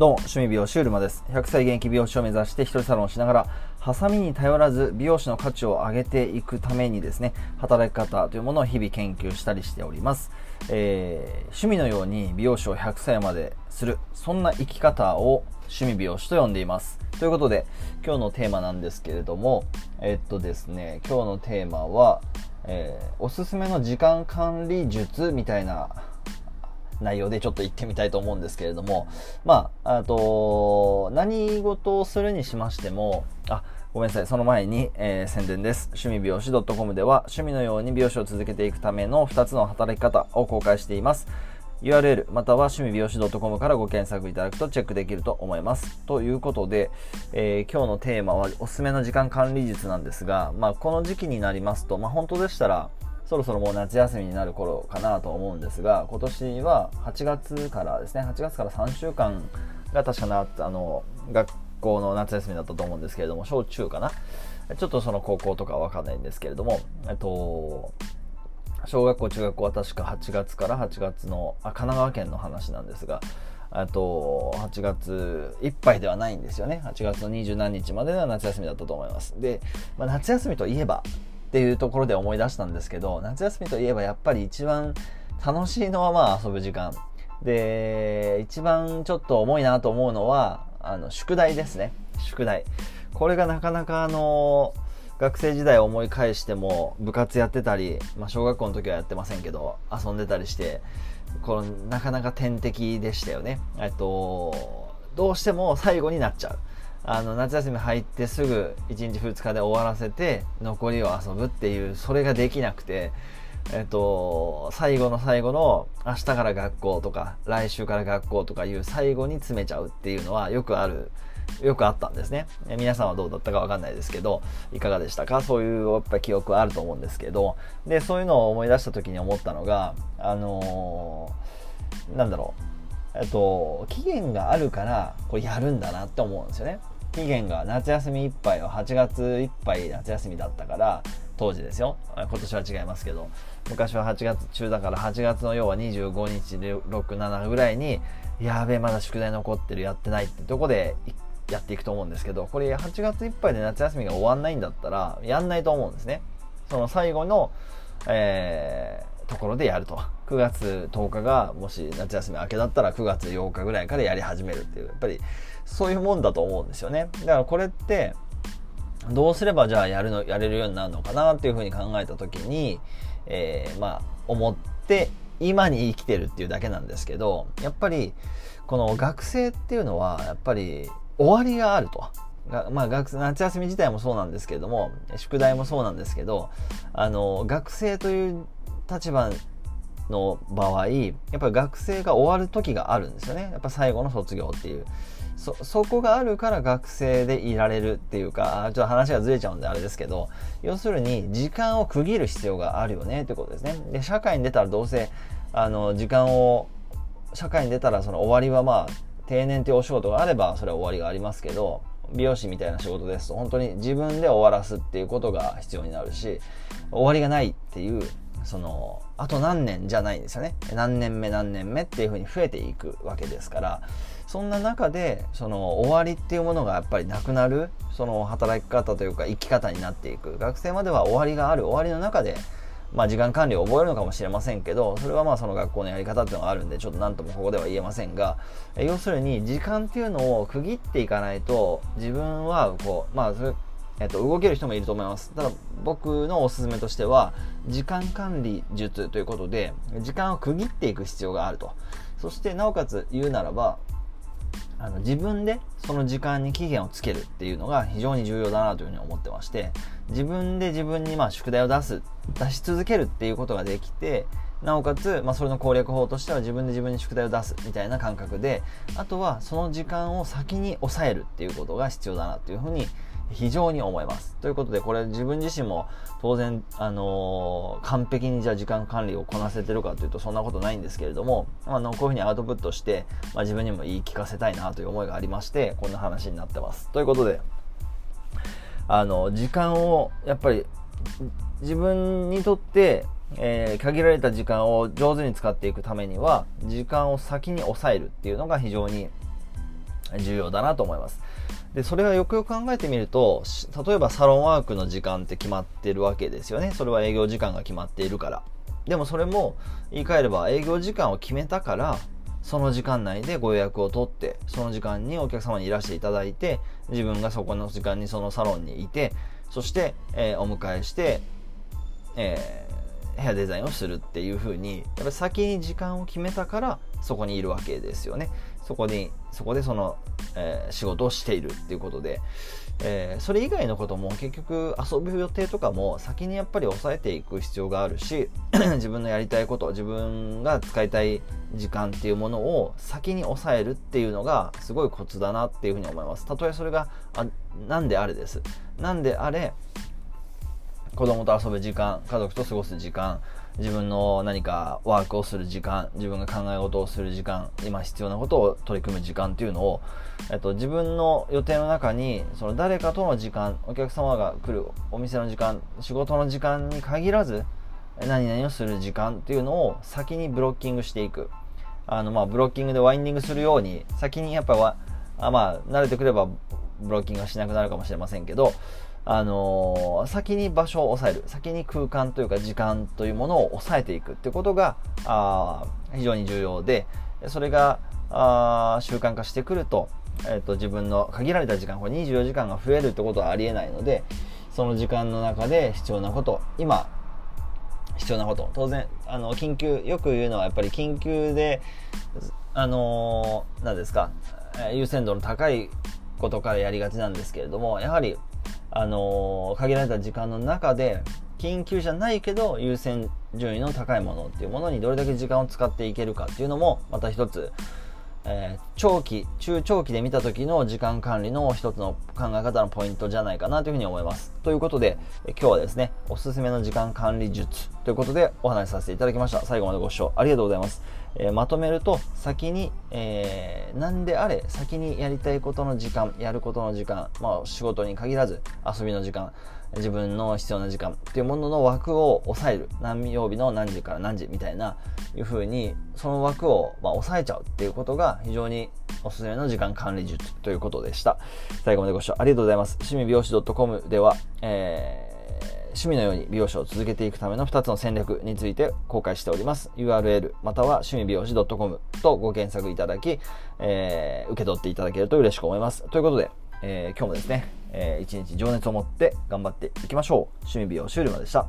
どうも、趣味美容師うるまです。100歳現役美容師を目指して一人サロンをしながら、ハサミに頼らず美容師の価値を上げていくためにですね、働き方というものを日々研究したりしております。えー、趣味のように美容師を100歳までする、そんな生き方を趣味美容師と呼んでいます。ということで、今日のテーマなんですけれども、えっとですね、今日のテーマは、えー、おすすめの時間管理術みたいな内容でちょっと言ってみたいと思うんですけれども、まあ、あと、何事をするにしましても、あ、ごめんなさい。その前に、えー、宣伝です。趣味美容師 .com では趣味のように美容師を続けていくための2つの働き方を公開しています。URL または趣味美容師 .com からご検索いただくとチェックできると思います。ということで、えー、今日のテーマはおすすめの時間管理術なんですが、まあ、この時期になりますと、まあ、本当でしたら、そろそろもう夏休みになる頃かなと思うんですが今年は8月からですね8月から3週間が確かなあの学校の夏休みだったと思うんですけれども小中かな？ちょっとその高校とかわかんないんですけれどもえっと小学校中学校は確か8月から8月のあ神奈川県の話なんですがあと8月いっぱいではないんですよね。8月の二十何日までは夏休みだったと思います。で、まあ、夏休みといえばっていうところで思い出したんですけど、夏休みといえばやっぱり一番楽しいのはまあ遊ぶ時間。で、一番ちょっと重いなと思うのは、あの、宿題ですね。宿題。これがなかなかあの、学生時代を思い返しても部活やってたり、まあ、小学校の時はやってませんけど遊んでたりしてこのなかなか天敵でしたよねえっとどうしても最後になっちゃうあの夏休み入ってすぐ1日2日で終わらせて残りを遊ぶっていうそれができなくてえっと最後の最後の明日から学校とか来週から学校とかいう最後に詰めちゃうっていうのはよくあるよくあったんですね。皆さんはどうだったかわかんないですけどいかがでしたか？そういうやっぱ記憶はあると思うんですけど。でそういうのを思い出した時に思ったのがあのー、なんだろう。えっと、期限があるからこれやるんだなって思うんですよね。期限が夏休みいっぱいは8月いっぱい夏休みだったから当時ですよ。今年は違いますけど。昔は8月中だから8月の要は25日67ぐらいにやべえまだ宿題残ってるやってないってとこでやっていくと思うんですけどこれ8月いっぱいで夏休みが終わんないんだったらやんないと思うんですね。その最後の、えー、ころでやると9月10日がもし夏休み明けだったら9月8日ぐらいからやり始めるっていうやっぱりそういうもんだと思うんですよね。だからこれって、どうすればじゃあやるの、やれるようになるのかなっていうふうに考えた時に、えー、まあ、思って、今に生きてるっていうだけなんですけど、やっぱり、この学生っていうのは、やっぱり終わりがあると。まあ、学夏休み自体もそうなんですけれども、宿題もそうなんですけど、あの、学生という立場の場合、やっぱり学生が終わる時があるんですよね。やっぱ最後の卒業っていう。そ、こがあるから学生でいられるっていうか、ちょっと話がずれちゃうんであれですけど、要するに時間を区切る必要があるよねってことですね。で、社会に出たらどうせ、あの、時間を、社会に出たらその終わりはまあ、定年っていうお仕事があれば、それは終わりがありますけど、美容師みたいな仕事ですと、本当に自分で終わらすっていうことが必要になるし、終わりがないっていう、その、あと何年じゃないんですよね。何年目何年目っていうふうに増えていくわけですから、そんな中でその終わりっていうものがやっぱりなくなるその働き方というか生き方になっていく。学生までは終わりがある。終わりの中でまあ時間管理を覚えるのかもしれませんけどそれはまあその学校のやり方っていうのがあるんでちょっと何ともここでは言えませんが要するに時間っていうのを区切っていかないと自分はこうまあそれえっと、動ける人もいると思います。ただ僕のおすすめとしては、時間管理術ということで、時間を区切っていく必要があると。そして、なおかつ言うならば、あの自分でその時間に期限をつけるっていうのが非常に重要だなというふうに思ってまして自分で自分にまあ宿題を出す出し続けるっていうことができてなおかつ、まあ、それの攻略法としては自分で自分に宿題を出すみたいな感覚であとはその時間を先に抑えるっていうことが必要だなというふうに非常に思います。ということで、これ自分自身も当然、あのー、完璧にじゃあ時間管理をこなせてるかというとそんなことないんですけれども、あの、こういうふうにアウトプットして、まあ、自分にも言い聞かせたいなという思いがありまして、こんな話になってます。ということで、あの、時間を、やっぱり、自分にとって、えー、限られた時間を上手に使っていくためには、時間を先に抑えるっていうのが非常に重要だなと思います。で、それはよくよく考えてみると、例えばサロンワークの時間って決まってるわけですよね。それは営業時間が決まっているから。でもそれも言い換えれば営業時間を決めたから、その時間内でご予約を取って、その時間にお客様にいらしていただいて、自分がそこの時間にそのサロンにいて、そして、えー、お迎えして、えー、ヘアデザインをするっていう風に、やっぱ先に時間を決めたからそこにいるわけですよね。そこに、そこでその、えー、仕事をしているっていうことで、えー、それ以外のことも結局遊ぶ予定とかも先にやっぱり抑えていく必要があるし 自分のやりたいこと自分が使いたい時間っていうものを先に抑えるっていうのがすごいコツだなっていうふうに思いますたとえそれがあ何であれです何であれ子供と遊ぶ時間家族と過ごす時間自分の何かワークをする時間自分が考え事をする時間今必要なことを取り組む時間っていうのを、えっと、自分の予定の中にその誰かとの時間お客様が来るお店の時間仕事の時間に限らず何々をする時間っていうのを先にブロッキングしていく。あのまあブロッキングでワインディングするように先にやっぱわあまあ慣れてくればブロッキングはしなくなるかもしれませんけどあのー、先に場所を抑える。先に空間というか時間というものを抑えていくってことがあ非常に重要でそれがあ習慣化してくると,、えーと、自分の限られた時間これ24時間が増えるってことはありえないのでその時間の中で必要なこと今必要なこと当然あの緊急よく言うのはやっぱり緊急であの何ですか優先度の高いことからやりがちなんですけれどもやはりあの限られた時間の中で緊急じゃないけど優先順位の高いものっていうものにどれだけ時間を使っていけるかっていうのもまた一つ、えー、長期中長期で見た時の時間管理の一つの考え方のポイントじゃないかなというふうに思います。ということで今日はですねおすすめの時間管理術ということでお話しさせていただきました。最後までご視聴ありがとうございます。えー、まとめると先に、えー、何であれ先にやりたいことの時間やることの時間、まあ、仕事に限らず遊びの時間自分の必要な時間っていうものの枠を抑える。何曜日の何時から何時みたいないうふうにその枠を、まあ、抑えちゃう。っていうことが非常におすすめの時間管理術ということでした。最後までご視聴ありがとうございます。趣味美容師 .com では、えー趣味のように美容師を続けていくための2つの戦略について公開しております。URL または趣味美容師 .com とご検索いただき、えー、受け取っていただけると嬉しく思います。ということで、えー、今日もですね、えー、一日情熱を持って頑張っていきましょう。趣味美容終了までした。